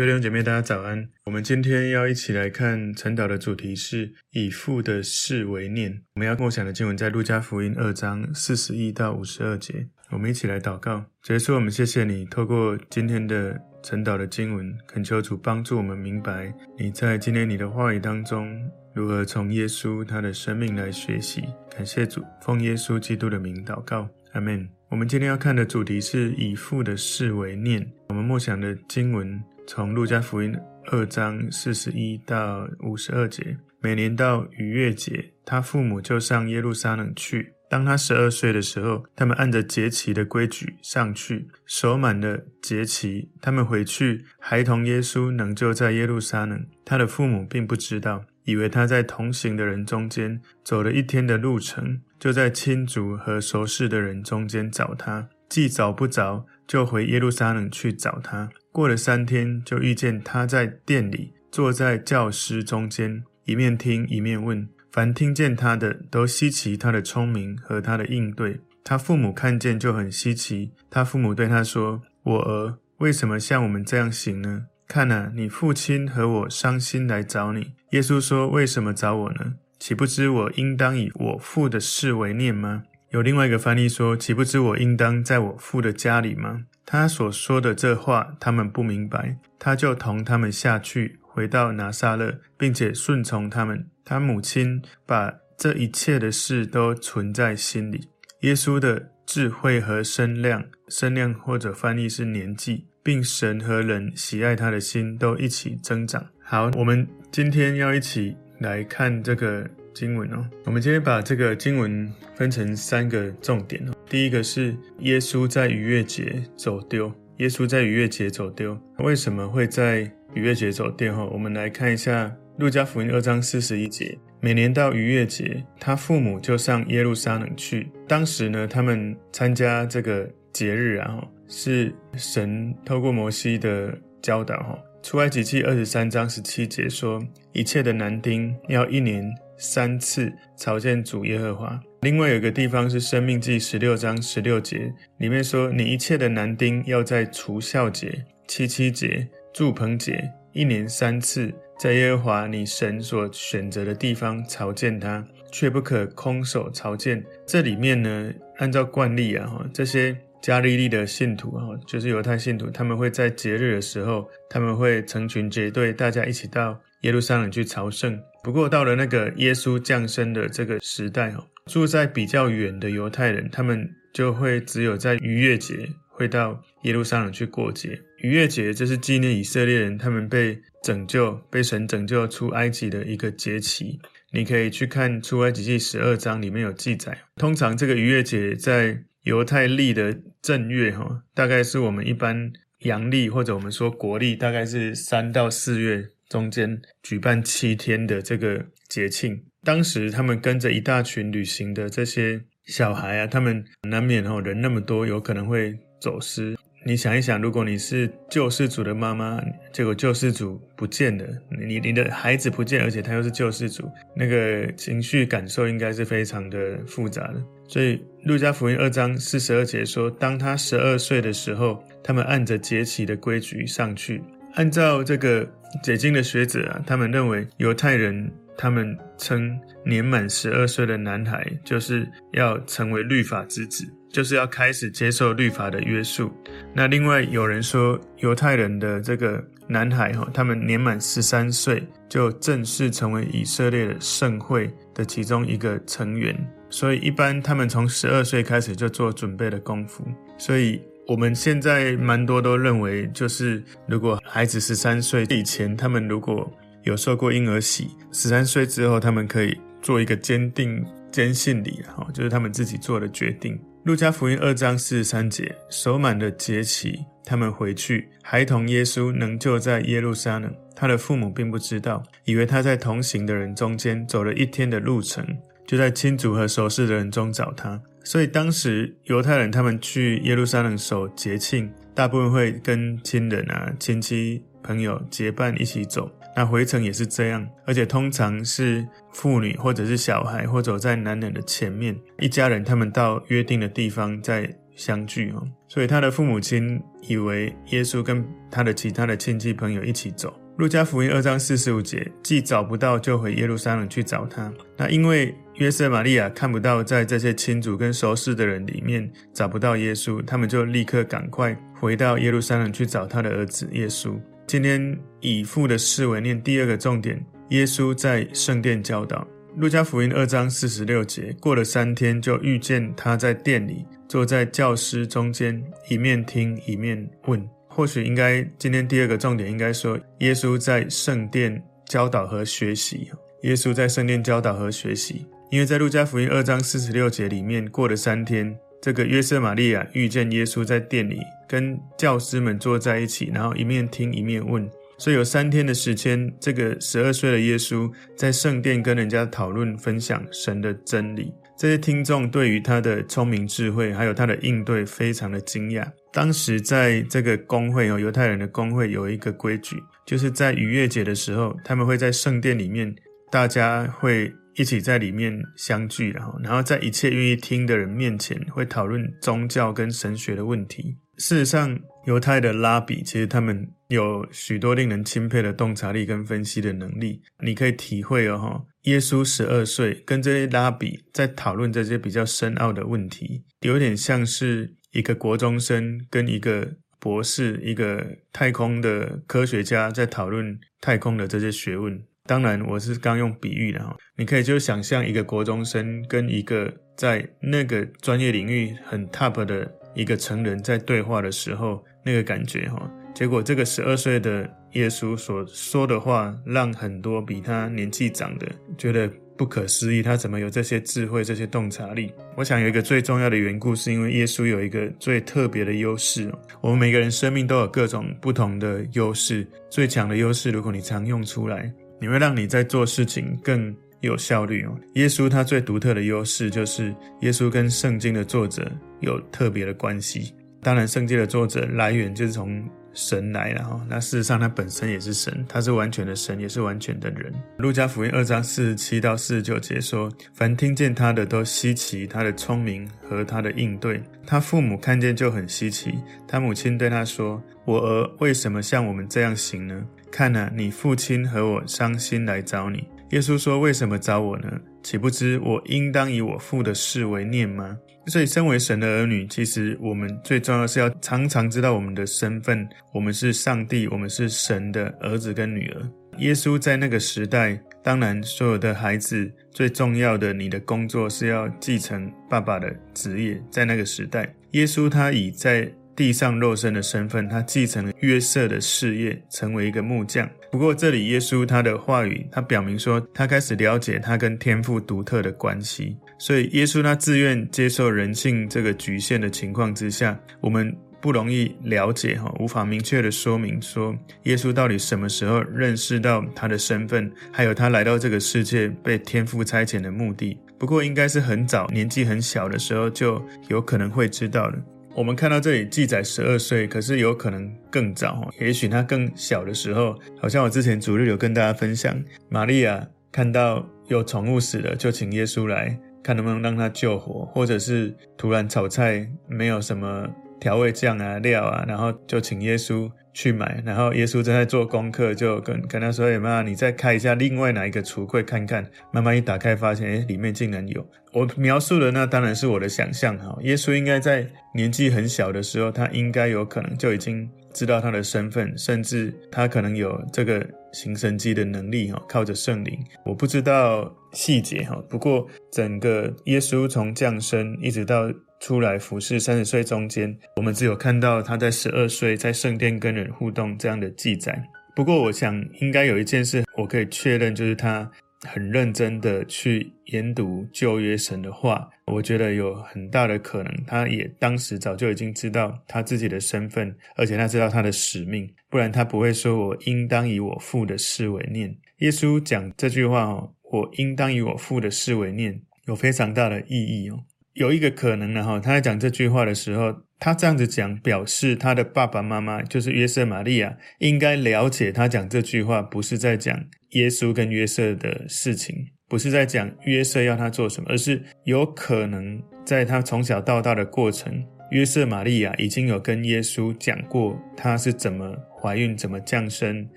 各位弟兄姐妹，大家早安。我们今天要一起来看晨祷的主题是以父的事为念。我们要默想的经文在路加福音二章四十一到五十二节。我们一起来祷告，结束，我们谢谢你，透过今天的晨祷的经文，恳求主帮助我们明白你在今天你的话语当中如何从耶稣他的生命来学习。感谢主，奉耶稣基督的名祷告，阿门。我们今天要看的主题是以父的事为念。我们默想的经文。从路加福音二章四十一到五十二节，每年到逾越节，他父母就上耶路撒冷去。当他十二岁的时候，他们按着节期的规矩上去，守满了节期，他们回去，孩童耶稣仍旧在耶路撒冷。他的父母并不知道，以为他在同行的人中间走了一天的路程，就在亲族和熟识的人中间找他。既找不着，就回耶路撒冷去找他。过了三天，就遇见他在店里，坐在教师中间，一面听一面问。凡听见他的，都稀奇他的聪明和他的应对。他父母看见就很稀奇。他父母对他说：“我儿，为什么像我们这样行呢？看啊，你父亲和我伤心来找你。”耶稣说：“为什么找我呢？岂不知我应当以我父的事为念吗？”有另外一个翻译说：“岂不知我应当在我父的家里吗？”他所说的这话，他们不明白。他就同他们下去，回到拿撒勒，并且顺从他们。他母亲把这一切的事都存在心里。耶稣的智慧和身量，身量或者翻译是年纪，并神和人喜爱他的心都一起增长。好，我们今天要一起来看这个。经文哦，我们今天把这个经文分成三个重点哦。第一个是耶稣在逾越节走丢，耶稣在逾越节走丢，为什么会在逾越节走丢？哈，我们来看一下路加福音二章四十一节。每年到逾越节，他父母就上耶路撒冷去。当时呢，他们参加这个节日啊，是神透过摩西的教导哈。出埃及记二十三章十七节说，一切的男丁要一年。三次朝见主耶和华。另外有一个地方是《生命记》十六章十六节，里面说：“你一切的男丁要在除酵节、七七节、住棚节，一年三次，在耶和华你神所选择的地方朝见他，却不可空手朝见。”这里面呢，按照惯例啊，哈，这些加利利的信徒啊，就是犹太信徒，他们会在节日的时候，他们会成群结队，大家一起到耶路撒冷去朝圣。不过到了那个耶稣降生的这个时代，哈，住在比较远的犹太人，他们就会只有在逾越节会到耶路撒冷去过节。逾越节就是纪念以色列人他们被拯救、被神拯救出埃及的一个节期。你可以去看出埃及记十二章里面有记载。通常这个逾越节在犹太历的正月，哈，大概是我们一般阳历或者我们说国历，大概是三到四月。中间举办七天的这个节庆，当时他们跟着一大群旅行的这些小孩啊，他们难免哦，人那么多，有可能会走失。你想一想，如果你是救世主的妈妈，结果救世主不见了，你你的孩子不见，而且他又是救世主，那个情绪感受应该是非常的复杂的。所以路加福音二章四十二节说，当他十二岁的时候，他们按着节期的规矩上去。按照这个解经的学者啊，他们认为犹太人他们称年满十二岁的男孩就是要成为律法之子，就是要开始接受律法的约束。那另外有人说，犹太人的这个男孩哈，他们年满十三岁就正式成为以色列的圣会的其中一个成员，所以一般他们从十二岁开始就做准备的功夫，所以。我们现在蛮多都认为，就是如果孩子十三岁以前，他们如果有受过婴儿洗，十三岁之后，他们可以做一个坚定坚信礼，哈，就是他们自己做的决定。路加福音二章四十三节，守满的节期，他们回去，孩童耶稣仍旧在耶路撒冷，他的父母并不知道，以为他在同行的人中间走了一天的路程，就在亲族和熟识的人中找他。所以当时犹太人他们去耶路撒冷守节庆，大部分会跟亲人啊、亲戚朋友结伴一起走。那回程也是这样，而且通常是妇女或者是小孩或走在男人的前面，一家人他们到约定的地方，再相聚哦，所以他的父母亲以为耶稣跟他的其他的亲戚朋友一起走。路加福音二章四十五节，既找不到，就回耶路撒冷去找他。那因为约瑟玛利亚看不到在这些亲族跟熟识的人里面找不到耶稣，他们就立刻赶快回到耶路撒冷去找他的儿子耶稣。今天以父的事为念第二个重点，耶稣在圣殿教导。路加福音二章四十六节，过了三天，就遇见他在殿里，坐在教师中间，一面听一面问。或许应该今天第二个重点应该说，耶稣在圣殿教导和学习。耶稣在圣殿教导和学习，因为在路加福音二章四十六节里面，过了三天，这个约瑟玛利亚遇见耶稣在殿里，跟教师们坐在一起，然后一面听一面问。所以有三天的时间，这个十二岁的耶稣在圣殿跟人家讨论分享神的真理。这些听众对于他的聪明智慧，还有他的应对，非常的惊讶。当时在这个公会哦，犹太人的公会有一个规矩，就是在逾越节的时候，他们会在圣殿里面，大家会一起在里面相聚，然后，然后在一切愿意听的人面前，会讨论宗教跟神学的问题。事实上，犹太的拉比其实他们有许多令人钦佩的洞察力跟分析的能力。你可以体会哦，耶稣十二岁跟这些拉比在讨论这些比较深奥的问题，有点像是一个国中生跟一个博士、一个太空的科学家在讨论太空的这些学问。当然，我是刚用比喻的哈，你可以就想象一个国中生跟一个在那个专业领域很 top 的。一个成人在对话的时候，那个感觉哈，结果这个十二岁的耶稣所说的话，让很多比他年纪长的觉得不可思议，他怎么有这些智慧、这些洞察力？我想有一个最重要的缘故，是因为耶稣有一个最特别的优势。我们每个人生命都有各种不同的优势，最强的优势，如果你常用出来，你会让你在做事情更有效率哦。耶稣他最独特的优势就是耶稣跟圣经的作者有特别的关系。当然，圣经的作者来源就是从神来了哈。那事实上，他本身也是神，他是完全的神，也是完全的人。路加福音二章四十七到四十九节说：“凡听见他的，都稀奇他的聪明和他的应对。他父母看见就很稀奇。他母亲对他说：‘我儿为什么像我们这样行呢？看哪，你父亲和我伤心来找你。’”耶稣说：“为什么找我呢？岂不知我应当以我父的事为念吗？”所以，身为神的儿女，其实我们最重要是要常常知道我们的身份。我们是上帝，我们是神的儿子跟女儿。耶稣在那个时代，当然，所有的孩子最重要的，你的工作是要继承爸爸的职业。在那个时代，耶稣他以在地上肉身的身份，他继承了约瑟的事业，成为一个木匠。不过，这里耶稣他的话语，他表明说，他开始了解他跟天父独特的关系。所以，耶稣他自愿接受人性这个局限的情况之下，我们不容易了解哈，无法明确的说明说，耶稣到底什么时候认识到他的身份，还有他来到这个世界被天父差遣的目的。不过，应该是很早，年纪很小的时候就有可能会知道了。我们看到这里记载十二岁，可是有可能更早，也许他更小的时候，好像我之前主日有跟大家分享，玛利亚看到有宠物死了，就请耶稣来看能不能让他救活，或者是突然炒菜没有什么调味酱啊料啊，然后就请耶稣去买，然后耶稣正在做功课，就跟跟他说：“哎妈，你再开一下另外哪一个橱柜看看。”妈妈一打开，发现哎，里面竟然有。我描述的那当然是我的想象哈。耶稣应该在年纪很小的时候，他应该有可能就已经知道他的身份，甚至他可能有这个行神迹的能力哈，靠着圣灵。我不知道细节哈，不过整个耶稣从降生一直到。出来服侍三十岁中间，我们只有看到他在十二岁在圣殿跟人互动这样的记载。不过，我想应该有一件事我可以确认，就是他很认真的去研读旧约神的话。我觉得有很大的可能，他也当时早就已经知道他自己的身份，而且他知道他的使命，不然他不会说：“我应当以我父的事为念。”耶稣讲这句话，“我应当以我父的事为念”，有非常大的意义哦。有一个可能呢，哈，他在讲这句话的时候，他这样子讲，表示他的爸爸妈妈就是约瑟玛利亚，应该了解他讲这句话不是在讲耶稣跟约瑟的事情，不是在讲约瑟要他做什么，而是有可能在他从小到大的过程，约瑟玛利亚已经有跟耶稣讲过，他是怎么怀孕、怎么降生，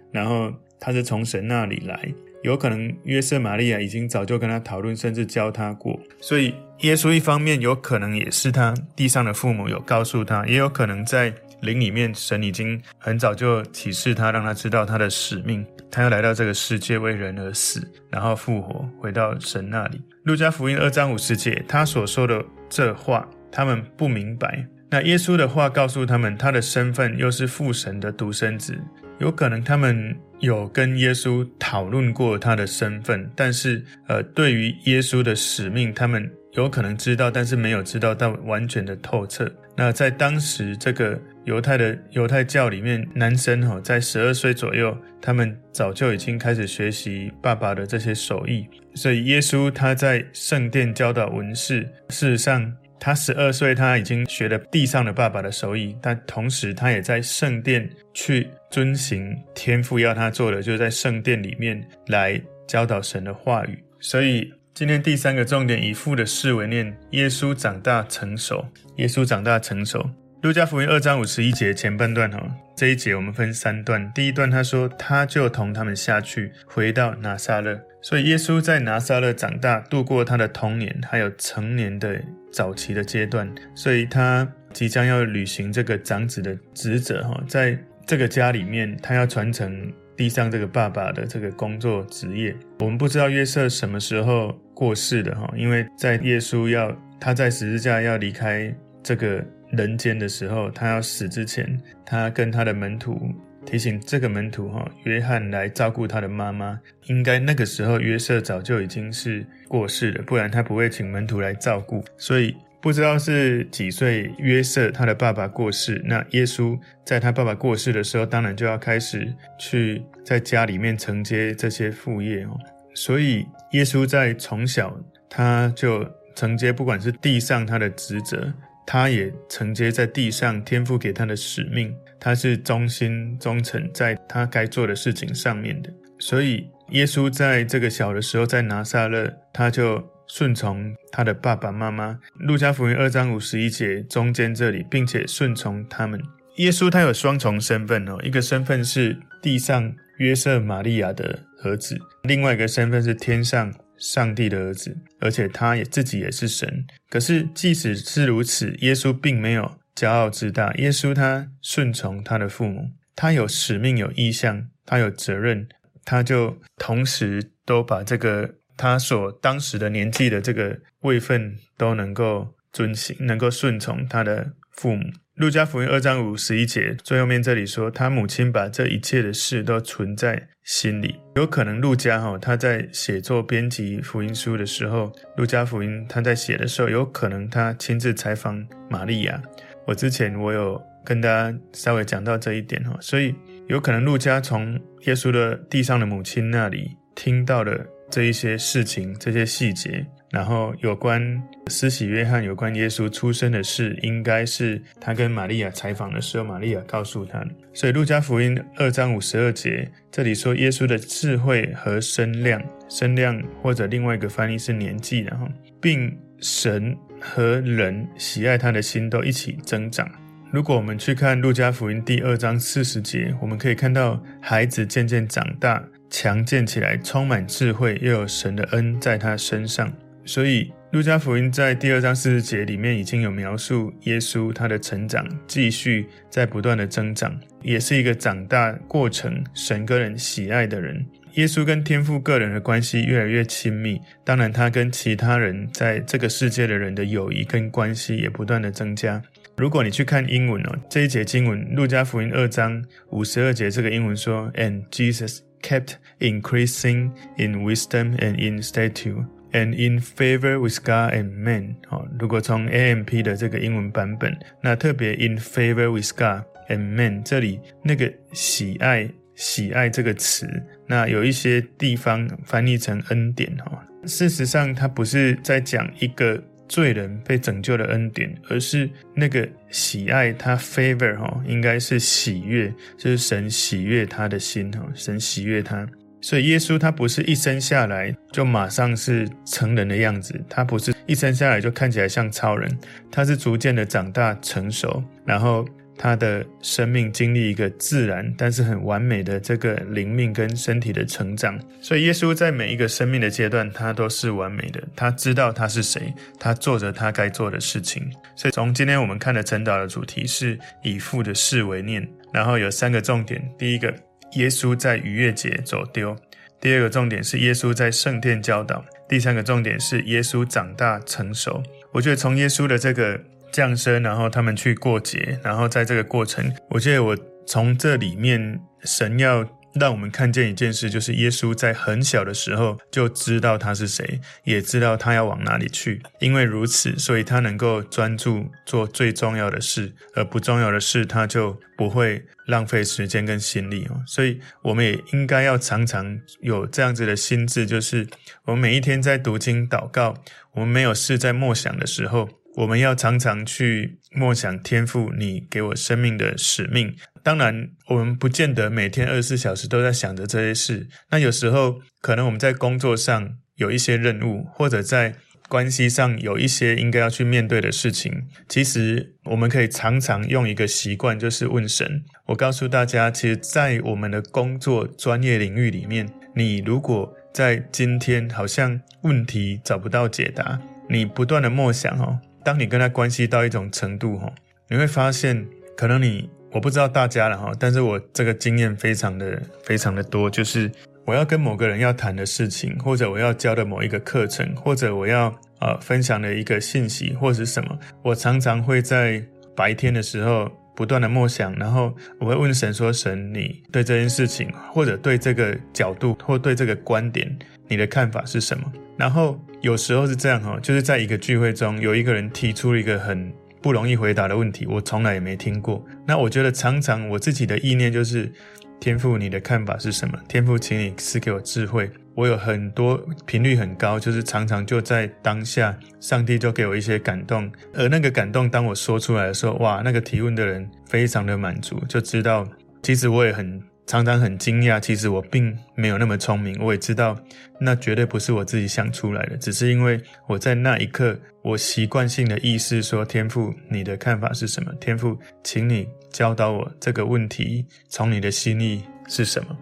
然后他是从神那里来。有可能约瑟玛利亚已经早就跟他讨论，甚至教他过。所以耶稣一方面有可能也是他地上的父母有告诉他，也有可能在灵里面，神已经很早就启示他，让他知道他的使命，他要来到这个世界为人而死，然后复活，回到神那里。路加福音二章五十节，他所说的这话。他们不明白，那耶稣的话告诉他们，他的身份又是父神的独生子。有可能他们有跟耶稣讨论过他的身份，但是，呃，对于耶稣的使命，他们有可能知道，但是没有知道到完全的透彻。那在当时这个犹太的犹太教里面，男生哈，在十二岁左右，他们早就已经开始学习爸爸的这些手艺。所以耶稣他在圣殿教导文士，事实上。他十二岁，他已经学了地上的爸爸的手艺，但同时他也在圣殿去遵行天父要他做的，就是在圣殿里面来教导神的话语。所以今天第三个重点，以父的事为念，耶稣长大成熟。耶稣长大成熟。路加福音二章五十一节前半段哈，这一节我们分三段。第一段他说，他就同他们下去，回到拿撒勒。所以耶稣在拿撒勒长大，度过他的童年，还有成年的早期的阶段。所以他即将要履行这个长子的职责，哈，在这个家里面，他要传承地上这个爸爸的这个工作职业。我们不知道约瑟什么时候过世的，哈，因为在耶稣要他在十字架要离开这个人间的时候，他要死之前，他跟他的门徒。提醒这个门徒哈，约翰来照顾他的妈妈。应该那个时候约瑟早就已经是过世了，不然他不会请门徒来照顾。所以不知道是几岁，约瑟他的爸爸过世。那耶稣在他爸爸过世的时候，当然就要开始去在家里面承接这些父业哦。所以耶稣在从小他就承接，不管是地上他的职责，他也承接在地上天父给他的使命。他是忠心忠诚，在他该做的事情上面的。所以，耶稣在这个小的时候，在拿撒勒，他就顺从他的爸爸妈妈。路加福音二章五十一节中间这里，并且顺从他们。耶稣他有双重身份哦，一个身份是地上约瑟玛利亚的儿子，另外一个身份是天上上帝的儿子，而且他也自己也是神。可是，即使是如此，耶稣并没有。骄傲自大，耶稣他顺从他的父母，他有使命、有意向，他有责任，他就同时都把这个他所当时的年纪的这个位分都能够遵行，能够顺从他的父母。路加福音二章五十一节最后面这里说，他母亲把这一切的事都存在心里。有可能路加哈他在写作编辑福音书的时候，路加福音他在写的时候，有可能他亲自采访玛利亚。我之前我有跟大家稍微讲到这一点哈，所以有可能路加从耶稣的地上的母亲那里听到了这一些事情、这些细节，然后有关施洗约翰、有关耶稣出生的事，应该是他跟玛利亚采访的时候，玛利亚告诉他的。所以路加福音二章五十二节这里说，耶稣的智慧和身量，身量或者另外一个翻译是年纪，然后并神。和人喜爱他的心都一起增长。如果我们去看路加福音第二章四十节，我们可以看到孩子渐渐长大，强健起来，充满智慧，又有神的恩在他身上。所以路加福音在第二章四十节里面已经有描述耶稣他的成长，继续在不断的增长，也是一个长大过程，神个人喜爱的人。耶稣跟天父个人的关系越来越亲密，当然他跟其他人在这个世界的人的友谊跟关系也不断的增加。如果你去看英文哦，这一节经文，路加福音二章五十二节，这个英文说，And Jesus kept increasing in wisdom and in stature and in favor with God and men。哦，如果从 AMP 的这个英文版本，那特别 in favor with God and men，这里那个喜爱。喜爱这个词，那有一些地方翻译成恩典哈。事实上，它不是在讲一个罪人被拯救的恩典，而是那个喜爱他 favor 哈，应该是喜悦，就是神喜悦他的心哈，神喜悦他。所以耶稣他不是一生下来就马上是成人的样子，他不是一生下来就看起来像超人，他是逐渐的长大成熟，然后他的生命经历一个自然但是很完美的这个灵命跟身体的成长。所以耶稣在每一个生命的阶段，他都是完美的。他知道他是谁，他做着他该做的事情。所以从今天我们看的晨祷的主题是以父的事为念，然后有三个重点，第一个。耶稣在逾越节走丢。第二个重点是耶稣在圣殿教导。第三个重点是耶稣长大成熟。我觉得从耶稣的这个降生，然后他们去过节，然后在这个过程，我记得我从这里面神要。让我们看见一件事，就是耶稣在很小的时候就知道他是谁，也知道他要往哪里去。因为如此，所以他能够专注做最重要的事，而不重要的事他就不会浪费时间跟心力哦。所以，我们也应该要常常有这样子的心智，就是我们每一天在读经祷告，我们没有事在默想的时候，我们要常常去默想天父你给我生命的使命。当然，我们不见得每天二十四小时都在想着这些事。那有时候，可能我们在工作上有一些任务，或者在关系上有一些应该要去面对的事情。其实，我们可以常常用一个习惯，就是问神。我告诉大家，其实，在我们的工作专业领域里面，你如果在今天好像问题找不到解答，你不断的默想哦，当你跟他关系到一种程度哦，你会发现，可能你。我不知道大家了哈，但是我这个经验非常的非常的多，就是我要跟某个人要谈的事情，或者我要教的某一个课程，或者我要呃分享的一个信息，或者是什么，我常常会在白天的时候不断的默想，然后我会问神说：神，你对这件事情，或者对这个角度，或对这个观点，你的看法是什么？然后有时候是这样哈，就是在一个聚会中，有一个人提出了一个很。不容易回答的问题，我从来也没听过。那我觉得常常我自己的意念就是：天父，你的看法是什么？天父，请你赐给我智慧。我有很多频率很高，就是常常就在当下，上帝就给我一些感动。而那个感动，当我说出来的时候，哇，那个提问的人非常的满足，就知道其实我也很。常常很惊讶，其实我并没有那么聪明。我也知道，那绝对不是我自己想出来的，只是因为我在那一刻，我习惯性的意识说：“天父，你的看法是什么？天父，请你教导我这个问题，从你的心意是什么？”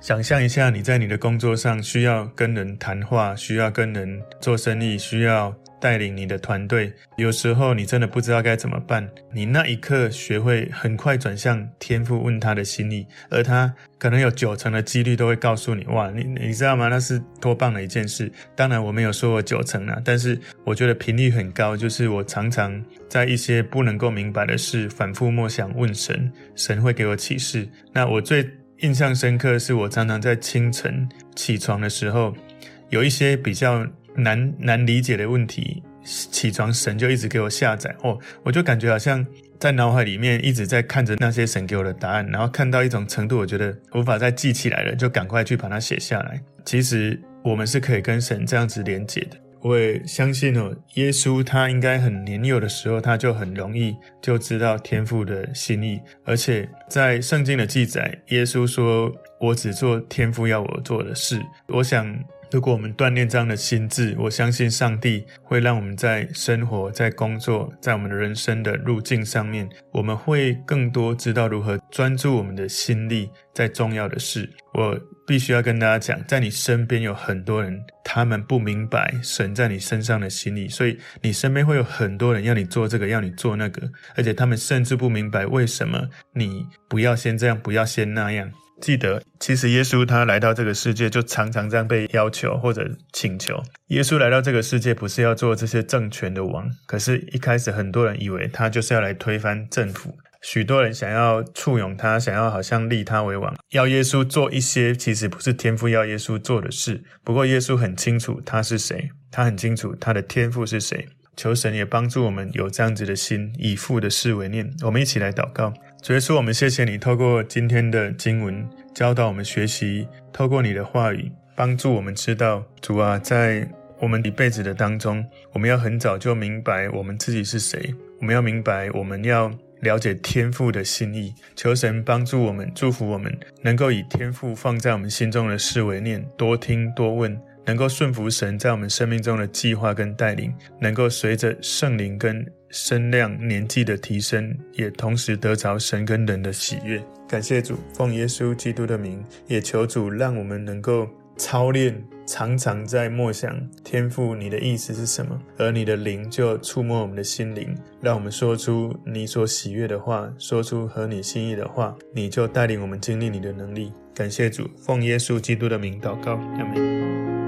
想象一下，你在你的工作上需要跟人谈话，需要跟人做生意，需要。带领你的团队，有时候你真的不知道该怎么办。你那一刻学会很快转向天父，问他的心意，而他可能有九成的几率都会告诉你：哇，你你知道吗？那是多棒的一件事。当然我没有说我九成啊，但是我觉得频率很高。就是我常常在一些不能够明白的事，反复默想问神，神会给我启示。那我最印象深刻的是，我常常在清晨起床的时候，有一些比较。难难理解的问题，起床神就一直给我下载哦，我就感觉好像在脑海里面一直在看着那些神给我的答案，然后看到一种程度，我觉得无法再记起来了，就赶快去把它写下来。其实我们是可以跟神这样子连接的。我也相信哦，耶稣他应该很年幼的时候，他就很容易就知道天父的心意，而且在圣经的记载，耶稣说：“我只做天父要我做的事。”我想。如果我们锻炼这样的心智，我相信上帝会让我们在生活、在工作、在我们的人生的路径上面，我们会更多知道如何专注我们的心力在重要的事。我必须要跟大家讲，在你身边有很多人，他们不明白神在你身上的心意，所以你身边会有很多人要你做这个，要你做那个，而且他们甚至不明白为什么你不要先这样，不要先那样。记得，其实耶稣他来到这个世界，就常常这样被要求或者请求。耶稣来到这个世界，不是要做这些政权的王，可是，一开始很多人以为他就是要来推翻政府，许多人想要簇拥他，想要好像立他为王，要耶稣做一些其实不是天父要耶稣做的事。不过，耶稣很清楚他是谁，他很清楚他的天父是谁。求神也帮助我们有这样子的心，以父的事为念。我们一起来祷告。主耶稣，我们谢谢你，透过今天的经文教导我们学习，透过你的话语帮助我们知道，主啊，在我们一辈子的当中，我们要很早就明白我们自己是谁，我们要明白我们要了解天父的心意。求神帮助我们，祝福我们，能够以天父放在我们心中的思维念，多听多问，能够顺服神在我们生命中的计划跟带领，能够随着圣灵跟身量年纪的提升，也同时得着神跟人的喜悦。感谢主，奉耶稣基督的名，也求主让我们能够。操练，常常在默想天赋，你的意思是什么？而你的灵就触摸我们的心灵，让我们说出你所喜悦的话，说出合你心意的话，你就带领我们经历你的能力。感谢主，奉耶稣基督的名祷告，阿门。